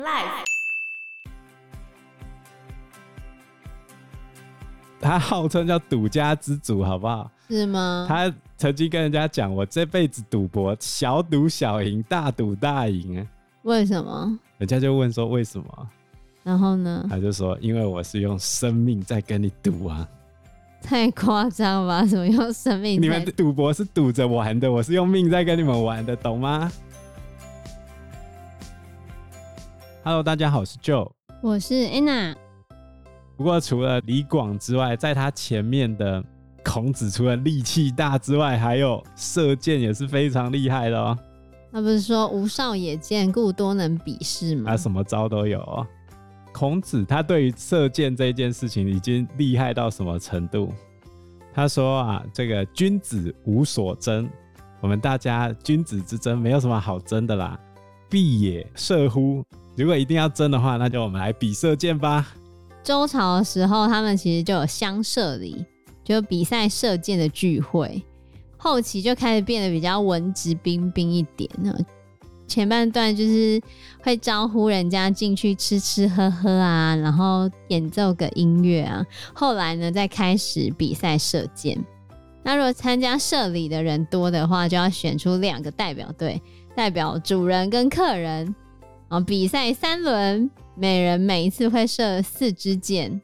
Life，他号称叫赌家之主，好不好？是吗？他曾经跟人家讲，我这辈子赌博，小赌小赢，大赌大赢。为什么？人家就问说为什么？然后呢？他就说，因为我是用生命在跟你赌啊。太夸张吧？怎么用生命？你们赌博是赌着玩的，我是用命在跟你们玩的，懂吗？Hello，大家好，我是 Joe，我是 Anna。不过除了李广之外，在他前面的孔子，除了力气大之外，还有射箭也是非常厉害的哦。那不是说无少也见，故多能比试吗？他什么招都有哦。孔子他对于射箭这件事情已经厉害到什么程度？他说啊，这个君子无所争，我们大家君子之争没有什么好争的啦。必也射乎？如果一定要争的话，那就我们来比射箭吧。周朝的时候，他们其实就有乡射礼，就比赛射箭的聚会。后期就开始变得比较文质彬彬一点呢。前半段就是会招呼人家进去吃吃喝喝啊，然后演奏个音乐啊。后来呢，再开始比赛射箭。那如果参加射礼的人多的话，就要选出两个代表队，代表主人跟客人。啊，比赛三轮，每人每一次会射四支箭，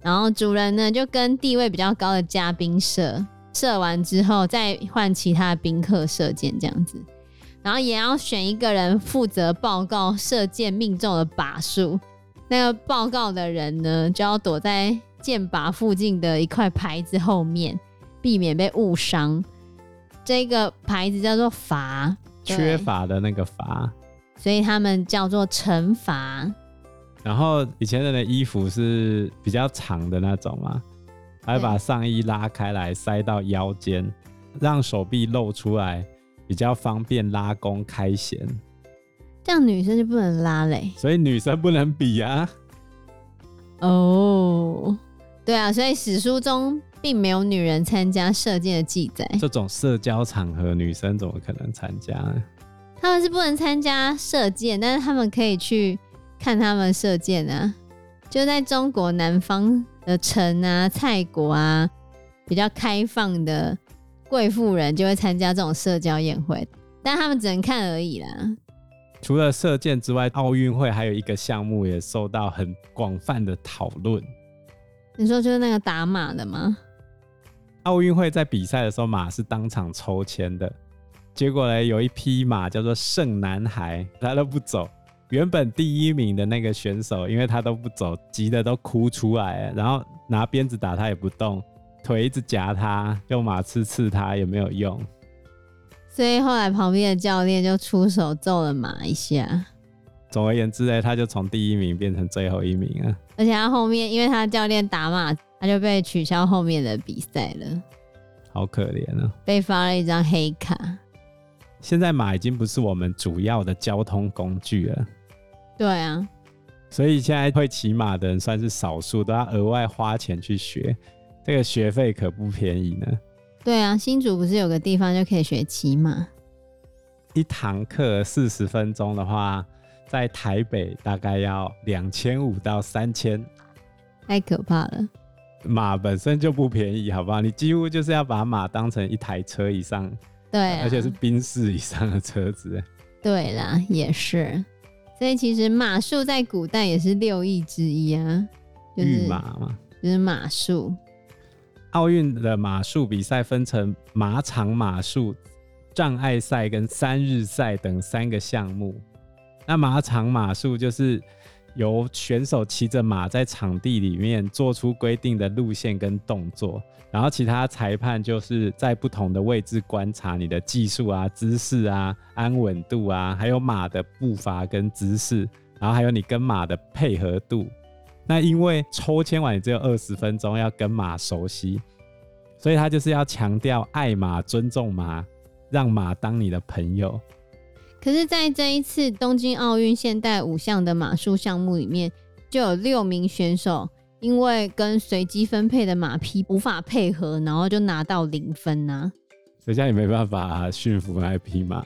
然后主人呢就跟地位比较高的嘉宾射，射完之后再换其他宾客射箭，这样子。然后也要选一个人负责报告射箭命中的靶数，那个报告的人呢，就要躲在箭靶附近的一块牌子后面，避免被误伤。这个牌子叫做阀，缺乏的那个阀，所以他们叫做惩罚。然后以前人的衣服是比较长的那种嘛，还把上衣拉开来塞到腰间，让手臂露出来。比较方便拉弓开弦，这样女生就不能拉嘞，所以女生不能比啊。哦，对啊，所以史书中并没有女人参加射箭的记载。这种社交场合，女生怎么可能参加呢？他们是不能参加射箭，但是他们可以去看他们射箭啊。就在中国南方的城啊、蔡国啊，比较开放的。贵妇人就会参加这种社交宴会，但他们只能看而已啦。除了射箭之外，奥运会还有一个项目也受到很广泛的讨论。你说就是那个打马的吗？奥运会在比赛的时候，马是当场抽签的，结果呢，有一匹马叫做圣男孩，他都不走。原本第一名的那个选手，因为他都不走，急得都哭出来了，然后拿鞭子打他也不动。腿一直夹他，用马刺刺他也没有用，所以后来旁边的教练就出手揍了马一下。总而言之呢，他就从第一名变成最后一名了。而且他后面，因为他教练打马，他就被取消后面的比赛了。好可怜啊！被发了一张黑卡。现在马已经不是我们主要的交通工具了。对啊，所以现在会骑马的人算是少数，都要额外花钱去学。这个学费可不便宜呢。对啊，新竹不是有个地方就可以学骑马？一堂课四十分钟的话，在台北大概要两千五到三千，太可怕了。马本身就不便宜，好不好？你几乎就是要把马当成一台车以上，对啊，而且是宾士以上的车子。对啦，也是。所以其实马术在古代也是六艺之一啊，就是御马嘛，就是马术。奥运的马术比赛分成马场马术、障碍赛跟三日赛等三个项目。那马场马术就是由选手骑着马在场地里面做出规定的路线跟动作，然后其他裁判就是在不同的位置观察你的技术啊、姿势啊、安稳度啊，还有马的步伐跟姿势，然后还有你跟马的配合度。那因为抽签完你只有二十分钟要跟马熟悉，所以他就是要强调爱马、尊重马，让马当你的朋友。可是，在这一次东京奥运现代五项的马术项目里面，就有六名选手因为跟随机分配的马匹无法配合，然后就拿到零分呐、啊。谁家也没办法 驯服那匹马？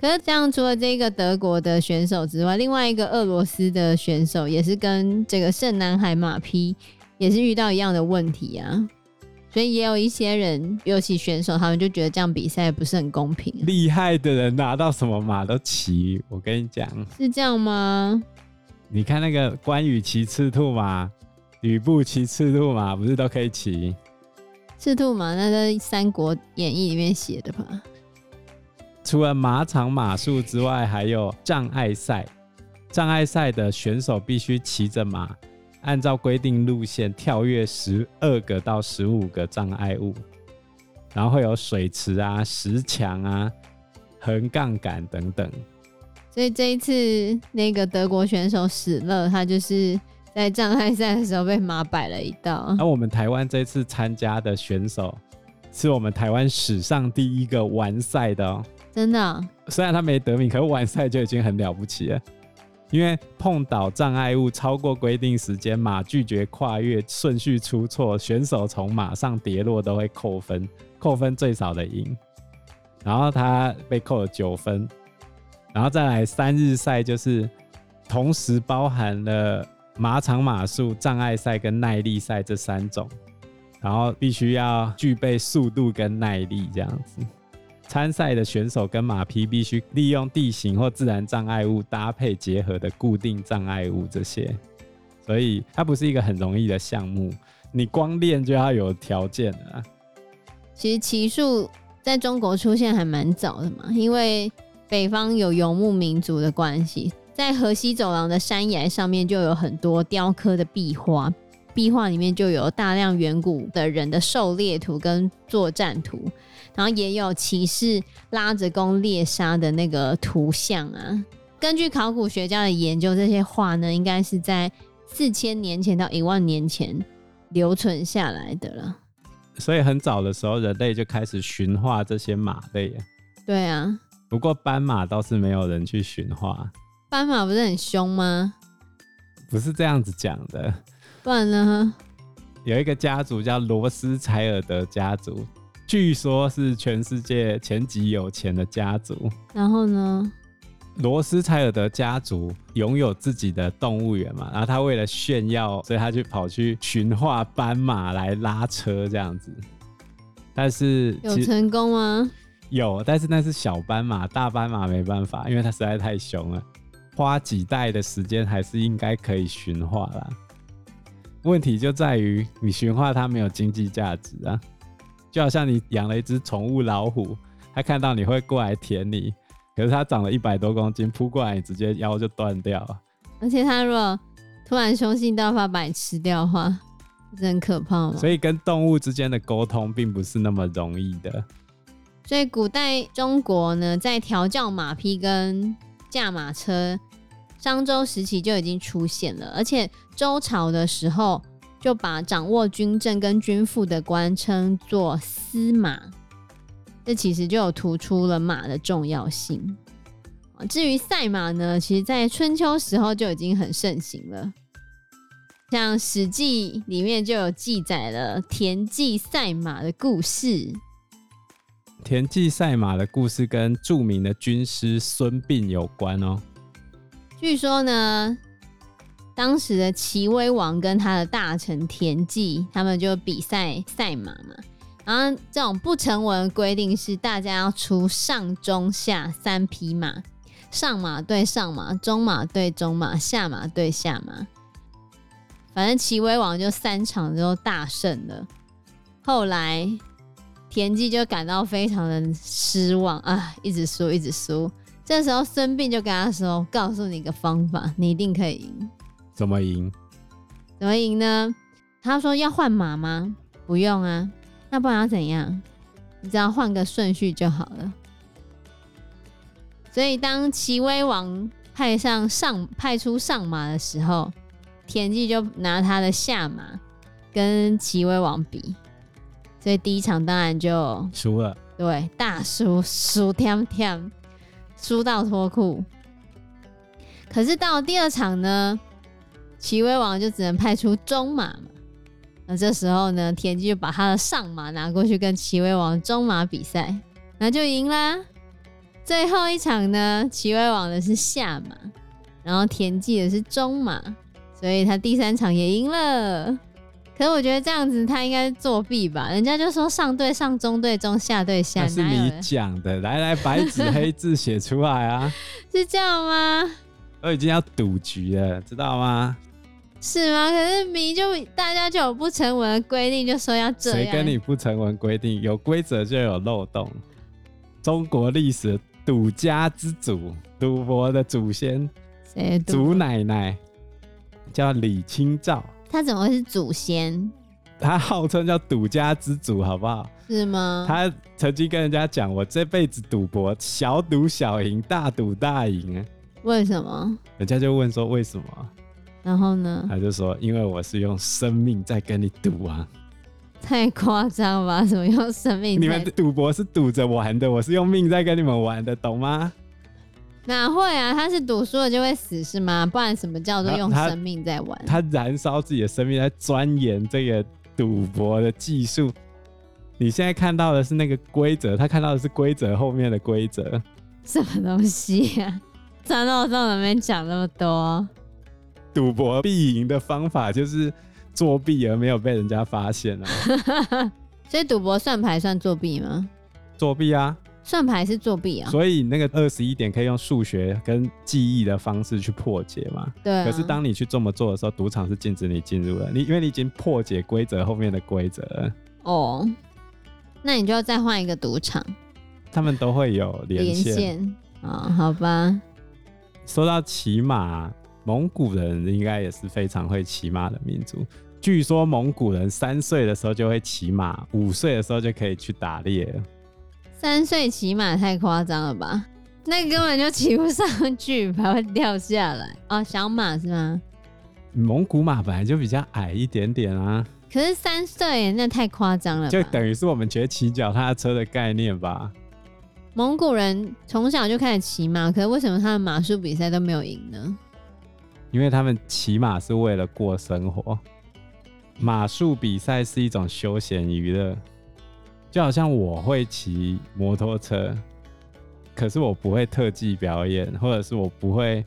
可是这样，除了这个德国的选手之外，另外一个俄罗斯的选手也是跟这个圣南海马匹也是遇到一样的问题啊。所以也有一些人，尤其选手，他们就觉得这样比赛不是很公平。厉害的人拿到什么马都骑，我跟你讲，是这样吗？你看那个关羽骑赤兔马，吕布骑赤兔马，不是都可以骑？赤兔马那在《三国演义》里面写的吧？除了马场马术之外，还有障碍赛。障碍赛的选手必须骑着马，按照规定路线跳跃十二个到十五个障碍物，然后会有水池啊、石墙啊、横杠杆等等。所以这一次那个德国选手史勒，他就是在障碍赛的时候被马摆了一道。而我们台湾这次参加的选手，是我们台湾史上第一个完赛的哦。真的、哦，虽然他没得名，可是完赛就已经很了不起了。因为碰倒障碍物超过规定时间，马拒绝跨越，顺序出错，选手从马上跌落都会扣分，扣分最少的赢。然后他被扣了九分。然后再来三日赛，就是同时包含了马场马术、障碍赛跟耐力赛这三种，然后必须要具备速度跟耐力这样子。参赛的选手跟马匹必须利用地形或自然障碍物搭配结合的固定障碍物这些，所以它不是一个很容易的项目。你光练就要有条件了。其实骑术在中国出现还蛮早的嘛，因为北方有游牧民族的关系，在河西走廊的山崖上面就有很多雕刻的壁画，壁画里面就有大量远古的人的狩猎图跟作战图。然后也有骑士拉着弓猎杀的那个图像啊。根据考古学家的研究，这些画呢，应该是在四千年前到一万年前留存下来的了。所以很早的时候，人类就开始驯化这些马类。对啊。不过斑马倒是没有人去驯化。斑马不是很凶吗？不是这样子讲的。不然呢？有一个家族叫罗斯柴尔德家族。据说是全世界前几有钱的家族。然后呢？罗斯柴尔德家族拥有自己的动物园嘛，然后他为了炫耀，所以他就跑去驯化斑马来拉车这样子。但是有成功吗？有，但是那是小斑马，大斑马没办法，因为它实在太凶了。花几代的时间还是应该可以驯化啦。问题就在于你驯化它没有经济价值啊。就好像你养了一只宠物老虎，它看到你会过来舔你，可是它长了一百多公斤，扑过来你直接腰就断掉了。而且它如果突然凶性大发把你吃掉的话，是很可怕吗？所以跟动物之间的沟通并不是那么容易的。所以古代中国呢，在调教马匹跟驾马车，商周时期就已经出现了，而且周朝的时候。就把掌握军政跟军赋的官称作司马，这其实就有突出了马的重要性。至于赛马呢，其实在春秋时候就已经很盛行了，像《史记》里面就有记载了田忌赛马的故事。田忌赛马的故事跟著名的军师孙膑有关哦。据说呢。当时的齐威王跟他的大臣田忌，他们就比赛赛马嘛。然后这种不成文的规定是，大家要出上中下三匹马，上马对上马，中马对中马，下马对下马。反正齐威王就三场都大胜了。后来田忌就感到非常的失望啊，一直输，一直输。这时候孙膑就跟他说：“告诉你一个方法，你一定可以赢。”怎么赢？怎么赢呢？他说要换马吗？不用啊，那不然要怎样？你只要换个顺序就好了。所以当齐威王派上上派出上马的时候，田忌就拿他的下马跟齐威王比，所以第一场当然就输了。对，大输，输天天，输到脱裤。可是到第二场呢？齐威王就只能派出中马嘛，那这时候呢，田忌就把他的上马拿过去跟齐威王中马比赛，那就赢啦。最后一场呢，齐威王的是下马，然后田忌的是中马，所以他第三场也赢了。可是我觉得这样子他应该作弊吧？人家就说上对上，中对中，下对下。那是你讲的，来来，白纸黑字写出来啊！是这样吗？都已经要赌局了，知道吗？是吗？可是迷就大家就有不成文的规定，就说要这样。谁跟你不成文规定？有规则就有漏洞。中国历史赌家之祖，赌博的祖先，谁？祖奶奶叫李清照。他怎么会是祖先？他号称叫赌家之祖，好不好？是吗？他曾经跟人家讲：“我这辈子赌博，小赌小赢，大赌大赢。”为什么？人家就问说：“为什么？”然后呢？他就说：“因为我是用生命在跟你赌啊！”太夸张吧？怎么用生命？你们赌博是赌着玩的，我是用命在跟你们玩的，懂吗？哪会啊？他是赌输了就会死是吗？不然什么叫做用生命在玩？他，他燃烧自己的生命在钻研这个赌博的技术。你现在看到的是那个规则，他看到的是规则后面的规则。什么东西呀、啊？传道书里面讲那么多。赌博必赢的方法就是作弊而没有被人家发现啊。所以赌博算牌算作弊吗？作弊啊。算牌是作弊啊，所以那个二十一点可以用数学跟记忆的方式去破解嘛？对啊。可是当你去这么做的时候，赌场是禁止你进入的，你因为你已经破解规则后面的规则了。哦，那你就要再换一个赌场。他们都会有连线啊。哦，好吧。说到骑马，蒙古人应该也是非常会骑马的民族。据说蒙古人三岁的时候就会骑马，五岁的时候就可以去打猎了。三岁骑马太夸张了吧？那根本就骑不上去，还会掉下来哦。小马是吗？蒙古马本来就比较矮一点点啊。可是三岁那太夸张了，就等于是我们觉得骑脚踏车的概念吧。蒙古人从小就开始骑马，可是为什么他们马术比赛都没有赢呢？因为他们骑马是为了过生活，马术比赛是一种休闲娱乐。就好像我会骑摩托车，可是我不会特技表演，或者是我不会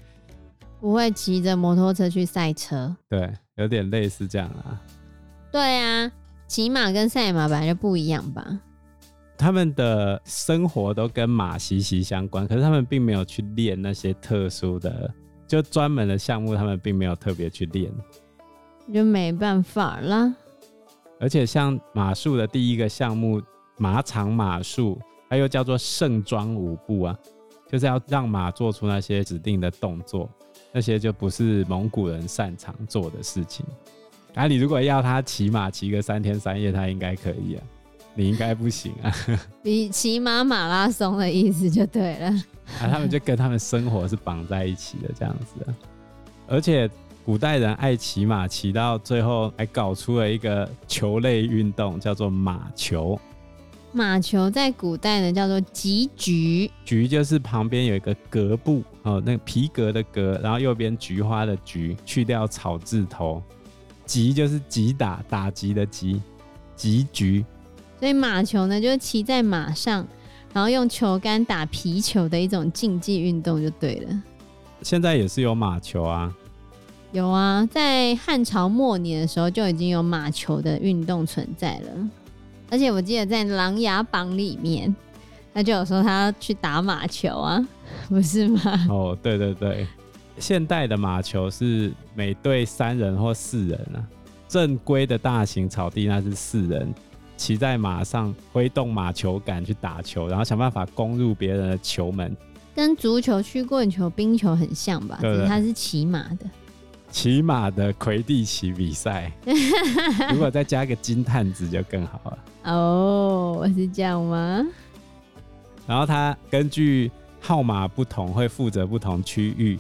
不会骑着摩托车去赛车。对，有点类似这样啊。对啊，骑马跟赛马本来就不一样吧？他们的生活都跟马息息相关，可是他们并没有去练那些特殊的，就专门的项目，他们并没有特别去练，就没办法啦。而且像马术的第一个项目。马场马术，它又叫做盛装舞步啊，就是要让马做出那些指定的动作，那些就不是蒙古人擅长做的事情。啊，你如果要他骑马骑个三天三夜，他应该可以啊，你应该不行啊。你骑马马拉松的意思就对了。啊，他们就跟他们生活是绑在一起的这样子啊。而且古代人爱骑马，骑到最后还搞出了一个球类运动，叫做马球。马球在古代呢叫做击鞠，鞠就是旁边有一个革布哦，那个皮革的革，然后右边菊花的菊，去掉草字头，击就是击打打击的击，击鞠。所以马球呢就是骑在马上，然后用球杆打皮球的一种竞技运动就对了。现在也是有马球啊，有啊，在汉朝末年的时候就已经有马球的运动存在了。而且我记得在《琅琊榜》里面，他就有说他要去打马球啊，不是吗？哦，对对对，现代的马球是每队三人或四人啊，正规的大型草地那是四人，骑在马上挥动马球杆去打球，然后想办法攻入别人的球门，跟足球、曲棍球、冰球很像吧？对，对，他是骑马的。骑马的魁地奇比赛，如果再加一个金探子就更好了。哦，是这样吗？然后他根据号码不同，会负责不同区域。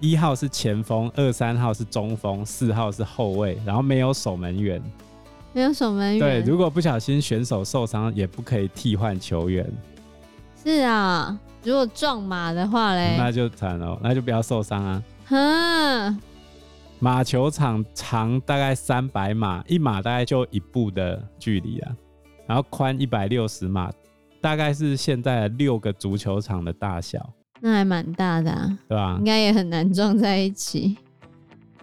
一号是前锋，二三号是中锋，四号是后卫，然后没有守门员。没有守门员。对，如果不小心选手受伤，也不可以替换球员。是啊，如果撞马的话嘞，那就惨了，那就不要受伤啊。哼。马球场长大概三百码，一码大概就一步的距离啊，然后宽一百六十码，大概是现在的六个足球场的大小，那还蛮大的啊，对吧？应该也很难撞在一起。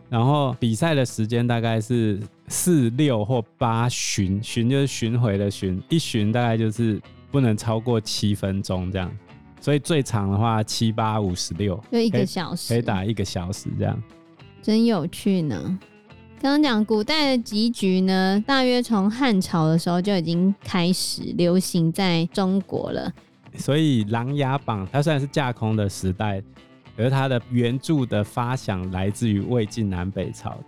然后比赛的时间大概是四六或八巡，巡就是巡回的巡，一巡大概就是不能超过七分钟这样，所以最长的话七八五十六，就一个小时，可以打一个小时这样，真有趣呢。刚刚讲古代的棋局呢，大约从汉朝的时候就已经开始流行在中国了，所以《琅琊榜》它虽然是架空的时代。而它的原著的发想来自于魏晋南北朝，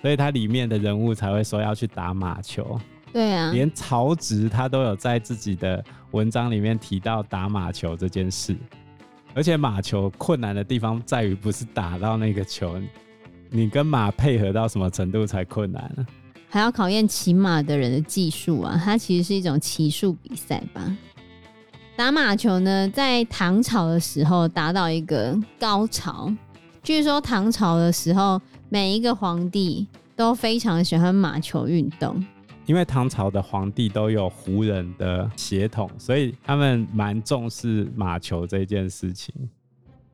所以它里面的人物才会说要去打马球。对啊，连曹植他都有在自己的文章里面提到打马球这件事。而且马球困难的地方在于不是打到那个球，你跟马配合到什么程度才困难呢？还要考验骑马的人的技术啊！它其实是一种骑术比赛吧。打马球呢，在唐朝的时候达到一个高潮。据说唐朝的时候，每一个皇帝都非常喜欢马球运动，因为唐朝的皇帝都有胡人的血统，所以他们蛮重视马球这件事情。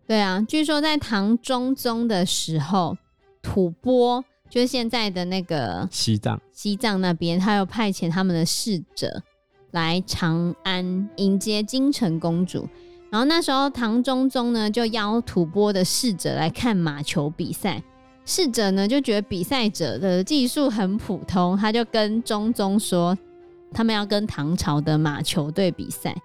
对啊，据说在唐中宗的时候，吐蕃就是现在的那个西藏，西藏那边，他又派遣他们的使者。来长安迎接金城公主，然后那时候唐中宗呢就邀吐蕃的使者来看马球比赛，使者呢就觉得比赛者的技术很普通，他就跟中宗说他们要跟唐朝的马球队比赛，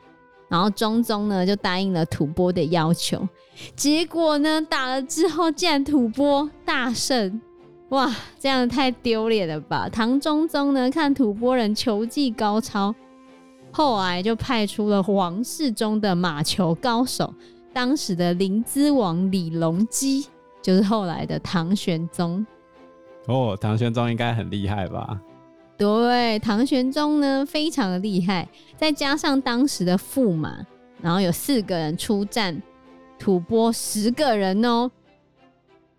然后中宗呢就答应了吐蕃的要求，结果呢打了之后竟然吐蕃大胜，哇，这样太丢脸了吧！唐中宗呢看吐蕃人球技高超。后来就派出了皇室中的马球高手，当时的临淄王李隆基，就是后来的唐玄宗。哦，唐玄宗应该很厉害吧？对，唐玄宗呢非常的厉害，再加上当时的驸马，然后有四个人出战吐蕃十个人哦，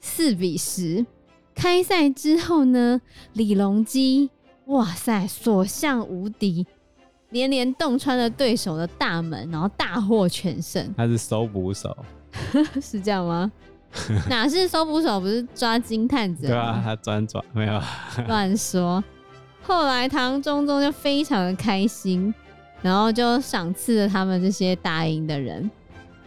四比十。开赛之后呢，李隆基哇塞，所向无敌。连连洞穿了对手的大门，然后大获全胜。他是搜捕手，是这样吗？哪是搜捕手？不是抓金探子？对啊，他专抓没有乱说。后来唐中宗就非常的开心，然后就赏赐了他们这些打赢的人。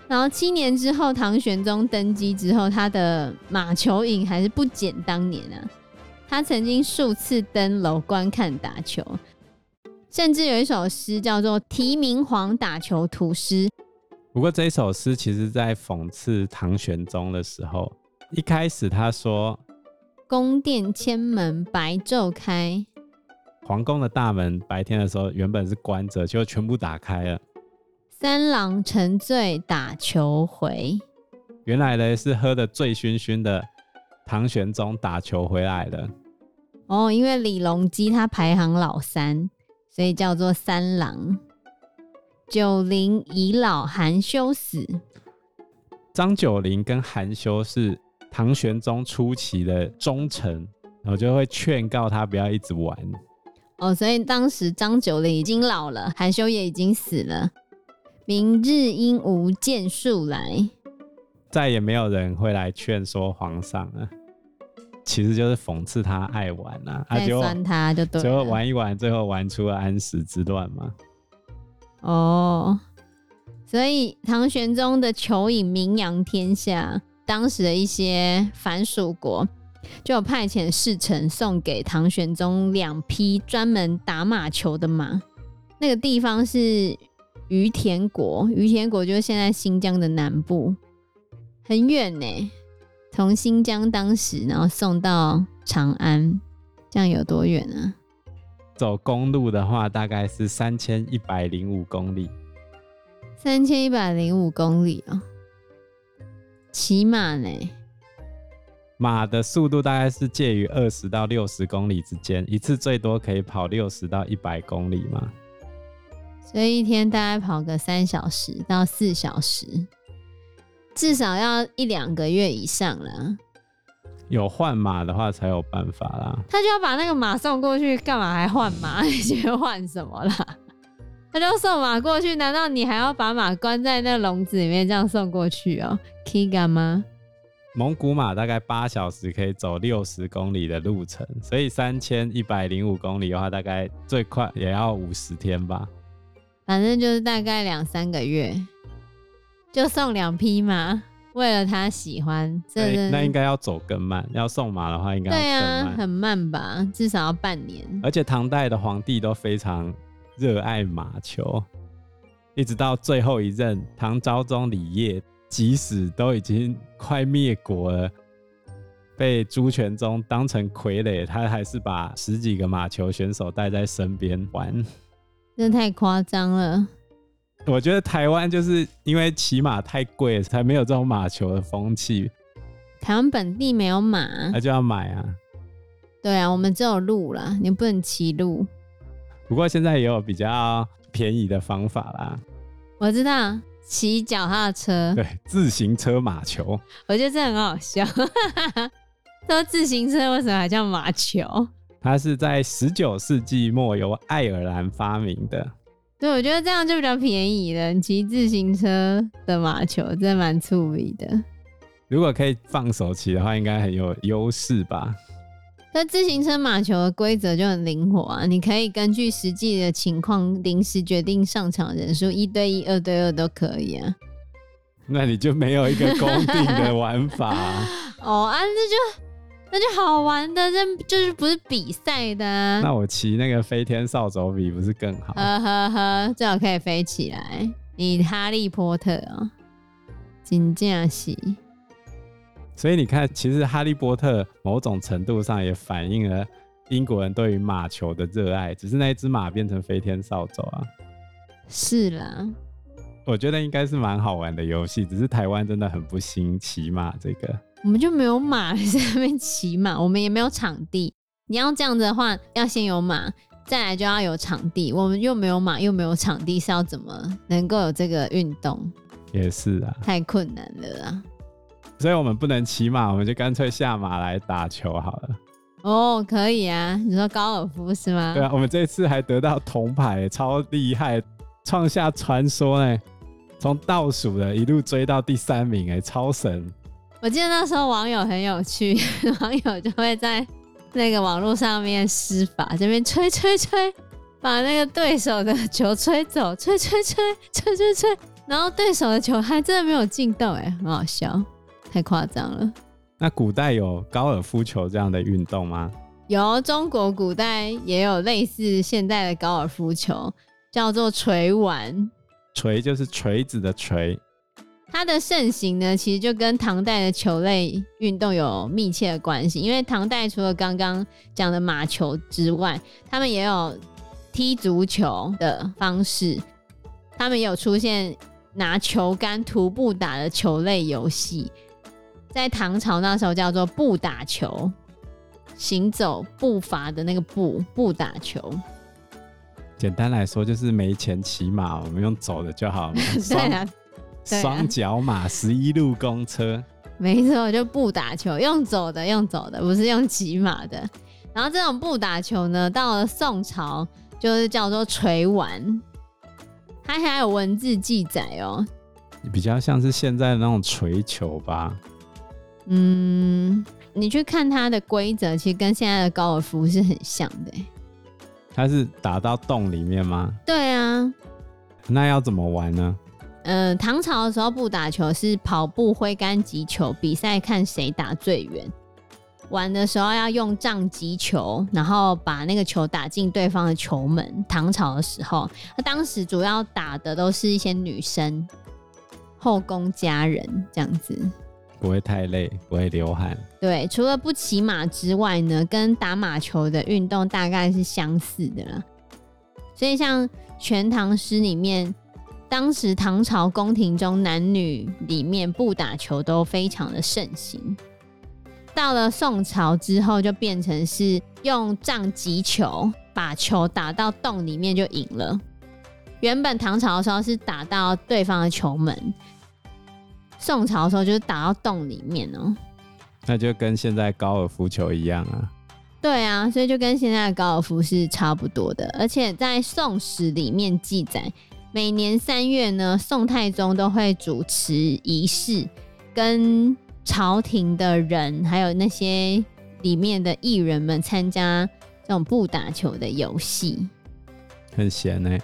然后七年之后，唐玄宗登基之后，他的马球瘾还是不减当年啊。他曾经数次登楼观看打球。甚至有一首诗叫做《题明皇打球图诗》。不过这一首诗其实在讽刺唐玄宗的时候，一开始他说：“宫殿千门白昼开，皇宫的大门白天的时候原本是关着，就全部打开了。三郎沉醉打球回，原来呢是喝的醉醺醺的唐玄宗打球回来了。哦，因为李隆基他排行老三。”所以叫做三郎。九龄已老，含羞死。张九龄跟含羞是唐玄宗初期的忠臣，然后就会劝告他不要一直玩。哦，所以当时张九龄已经老了，含羞也已经死了。明日应无剑术来，再也没有人会来劝说皇上了。其实就是讽刺他爱玩啊，爱酸他就对，最后玩一玩，最后玩出了安史之乱嘛。哦，所以唐玄宗的球影名扬天下，当时的一些藩属国就派遣使臣送给唐玄宗两匹专门打马球的马。那个地方是于田国，于田国就是现在新疆的南部，很远呢。从新疆当时，然后送到长安，这样有多远呢？走公路的话，大概是三千一百零五公里。三千一百零五公里哦，骑马呢？马的速度大概是介于二十到六十公里之间，一次最多可以跑六十到一百公里嘛。所以一天大概跑个三小时到四小时。至少要一两个月以上了。有换马的话才有办法啦。他就要把那个马送过去，干嘛还换马？你觉得换什么啦？他就送马过去，难道你还要把马关在那笼子里面这样送过去哦？可以干吗？蒙古马大概八小时可以走六十公里的路程，所以三千一百零五公里的话，大概最快也要五十天吧。反正就是大概两三个月，就送两匹马，为了他喜欢。这那，那应该要走更慢，要送马的话，应该对啊，很慢吧，至少要半年。而且唐代的皇帝都非常热爱马球，一直到最后一任唐昭宗李曄。即使都已经快灭国了，被朱全忠当成傀儡，他还是把十几个马球选手带在身边玩，真的太夸张了。我觉得台湾就是因为骑马太贵，才没有这种马球的风气。台湾本地没有马，那就要买啊。对啊，我们只有路啦，你不能骑路。不过现在也有比较便宜的方法啦。我知道。骑脚踏车，对，自行车马球，我觉得这很好笑。说自行车为什么还叫马球？它是在十九世纪末由爱尔兰发明的。对，我觉得这样就比较便宜了。你骑自行车的马球真的蛮粗鄙的。如果可以放手骑的话，应该很有优势吧。那自行车马球的规则就很灵活啊，你可以根据实际的情况临时决定上场人数，一对一、二对二都可以啊。那你就没有一个 公定的玩法啊？哦啊，那就那就好玩的，这就是不是比赛的啊。那我骑那个飞天扫帚比不是更好？呵呵呵，最好可以飞起来。你哈利波特啊，真正是。所以你看，其实《哈利波特》某种程度上也反映了英国人对于马球的热爱，只是那一只马变成飞天扫帚啊。是啦，我觉得应该是蛮好玩的游戏，只是台湾真的很不兴骑马这个。我们就没有马 在那边骑马，我们也没有场地。你要这样子的话，要先有马，再来就要有场地。我们又没有马，又没有场地，是要怎么能够有这个运动？也是啊，太困难了啊。所以我们不能骑马，我们就干脆下马来打球好了。哦，可以啊，你说高尔夫是吗？对啊，我们这次还得到铜牌，超厉害，创下传说哎，从倒数的一路追到第三名哎，超神！我记得那时候网友很有趣，网友就会在那个网络上面施法，这边吹吹吹，把那个对手的球吹走，吹吹吹，吹吹吹，然后对手的球还真的没有进洞哎，很好笑。太夸张了。那古代有高尔夫球这样的运动吗？有，中国古代也有类似现代的高尔夫球，叫做锤丸。锤就是锤子的锤。它的盛行呢，其实就跟唐代的球类运动有密切的关系。因为唐代除了刚刚讲的马球之外，他们也有踢足球的方式，他们也有出现拿球杆徒步打的球类游戏。在唐朝那时候叫做步打球，行走步伐的那个步，步打球。简单来说就是没钱骑马，我们用走的就好了。对啊，双脚马十一路公车。没错，就不打球，用走的，用走的，不是用骑马的。然后这种不打球呢，到了宋朝就是叫做锤丸，它还有文字记载哦。比较像是现在的那种锤球吧。嗯，你去看它的规则，其实跟现在的高尔夫是很像的。它是打到洞里面吗？对啊。那要怎么玩呢？呃，唐朝的时候，不打球是跑步挥杆击球，比赛看谁打最远。玩的时候要用杖击球，然后把那个球打进对方的球门。唐朝的时候，那当时主要打的都是一些女生、后宫佳人这样子。不会太累，不会流汗。对，除了不骑马之外呢，跟打马球的运动大概是相似的啦。所以像《全唐诗》里面，当时唐朝宫廷中男女里面不打球都非常的盛行。到了宋朝之后，就变成是用杖击球，把球打到洞里面就赢了。原本唐朝的时候是打到对方的球门。宋朝的时候就是打到洞里面哦、喔，那就跟现在高尔夫球一样啊。对啊，所以就跟现在的高尔夫是差不多的。而且在《宋史》里面记载，每年三月呢，宋太宗都会主持仪式，跟朝廷的人还有那些里面的艺人们参加这种不打球的游戏。很闲呢、欸。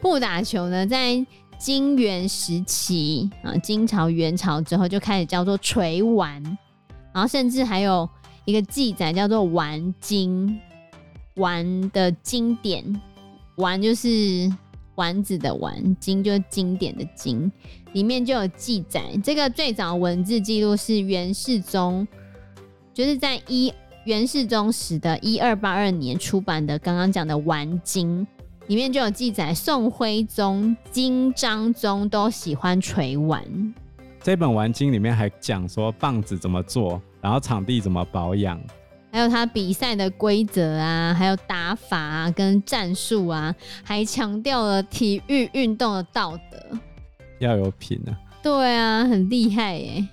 步打球呢，在金元时期啊，金朝、元朝之后就开始叫做锤丸，然后甚至还有。一个记载叫做《玩经》，玩的经典，玩就是丸子的丸，经就是经典的经，里面就有记载。这个最早文字记录是元世宗，就是在一元世宗时的一二八二年出版的，刚刚讲的《丸经》里面就有记载，宋徽宗、金章宗都喜欢捶丸。这本《丸经》里面还讲说棒子怎么做。然后场地怎么保养，还有他比赛的规则啊，还有打法啊，跟战术啊，还强调了体育运动的道德，要有品啊。对啊，很厉害耶！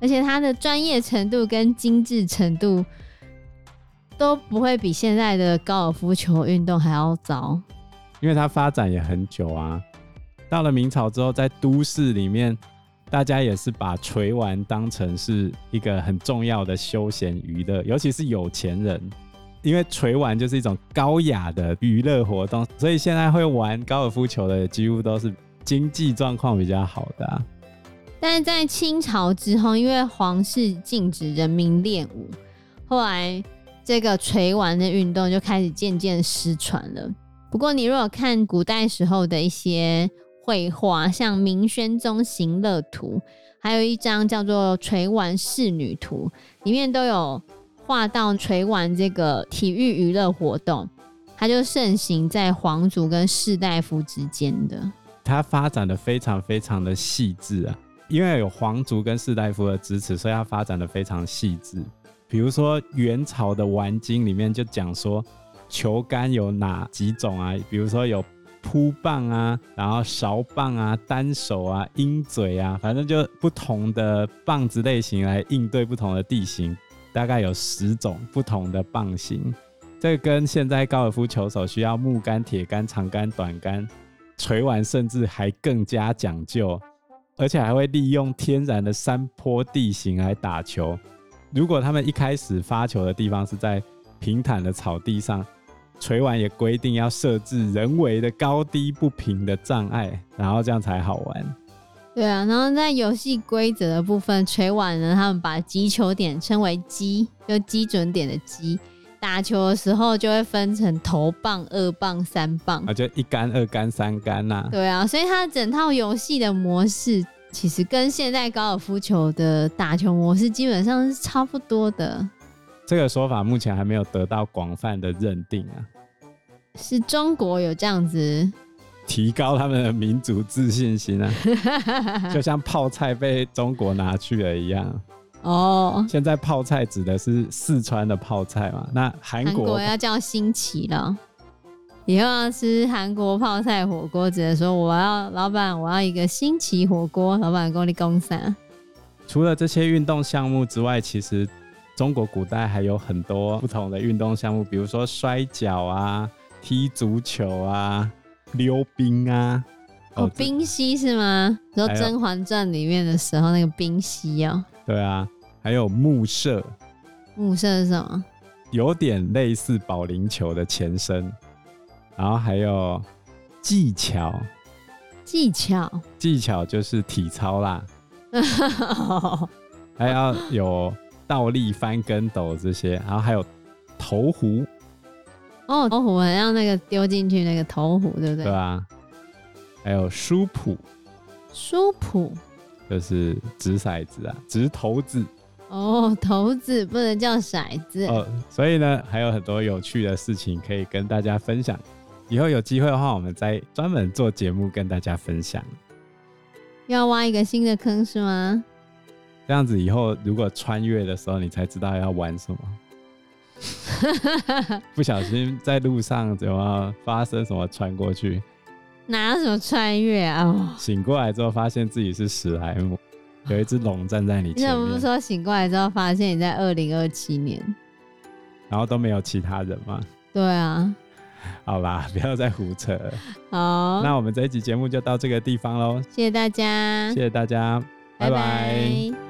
而且他的专业程度跟精致程度都不会比现在的高尔夫球运动还要糟，因为它发展也很久啊。到了明朝之后，在都市里面。大家也是把捶丸当成是一个很重要的休闲娱乐，尤其是有钱人，因为捶丸就是一种高雅的娱乐活动，所以现在会玩高尔夫球的几乎都是经济状况比较好的。但是在清朝之后，因为皇室禁止人民练武，后来这个锤玩的运动就开始渐渐失传了。不过，你如果看古代时候的一些。绘画像《明宣宗行乐图》，还有一张叫做《垂丸仕女图》，里面都有画到垂丸这个体育娱乐活动，它就盛行在皇族跟士大夫之间的。它发展的非常非常的细致啊，因为有皇族跟士大夫的支持，所以它发展的非常细致。比如说元朝的《玩经》里面就讲说，球杆有哪几种啊？比如说有。扑棒啊，然后勺棒啊，单手啊，鹰嘴啊，反正就不同的棒子类型来应对不同的地形，大概有十种不同的棒型。这个跟现在高尔夫球手需要木杆、铁杆、长杆、短杆，捶完甚至还更加讲究，而且还会利用天然的山坡地形来打球。如果他们一开始发球的地方是在平坦的草地上。捶丸也规定要设置人为的高低不平的障碍，然后这样才好玩。对啊，然后在游戏规则的部分，捶丸呢，他们把击球点称为击，就基准点的击。打球的时候就会分成头棒、二棒、三棒，啊，就一杆、二杆、三杆呐。对啊，所以它整套游戏的模式其实跟现在高尔夫球的打球模式基本上是差不多的。这个说法目前还没有得到广泛的认定啊，是中国有这样子提高他们的民族自信心啊，就像泡菜被中国拿去了一样。哦，现在泡菜指的是四川的泡菜嘛？那韩国，国要叫新奇了，以后要吃韩国泡菜火锅，只能说我要老板，我要一个新奇火锅，老板给我你供上。除了这些运动项目之外，其实。中国古代还有很多不同的运动项目，比如说摔跤啊、踢足球啊、溜冰啊。哦，冰嬉是吗？说《甄嬛传》里面的时候那个冰嬉哦。对啊，还有木射。木射是什么？有点类似保龄球的前身。然后还有技巧。技巧。技巧就是体操啦。还要有。倒立翻跟斗这些，然后还有投壶。哦，投壶很像那个丢进去那个投壶，对不对？对啊。还有书谱。书谱就是掷骰子啊，掷骰子。哦，骰子不能叫骰子。哦，所以呢，还有很多有趣的事情可以跟大家分享。以后有机会的话，我们再专门做节目跟大家分享。要挖一个新的坑是吗？这样子以后如果穿越的时候，你才知道要玩什么。不小心在路上怎么发生什么穿过去？哪有什么穿越啊？哦、醒过来之后发现自己是史莱姆，有一只龙站在你前面。你怎么不说醒过来之后发现你在二零二七年？然后都没有其他人吗？对啊。好吧，不要再胡扯了。好，那我们这一集节目就到这个地方喽。谢谢大家，谢谢大家，拜拜。拜拜。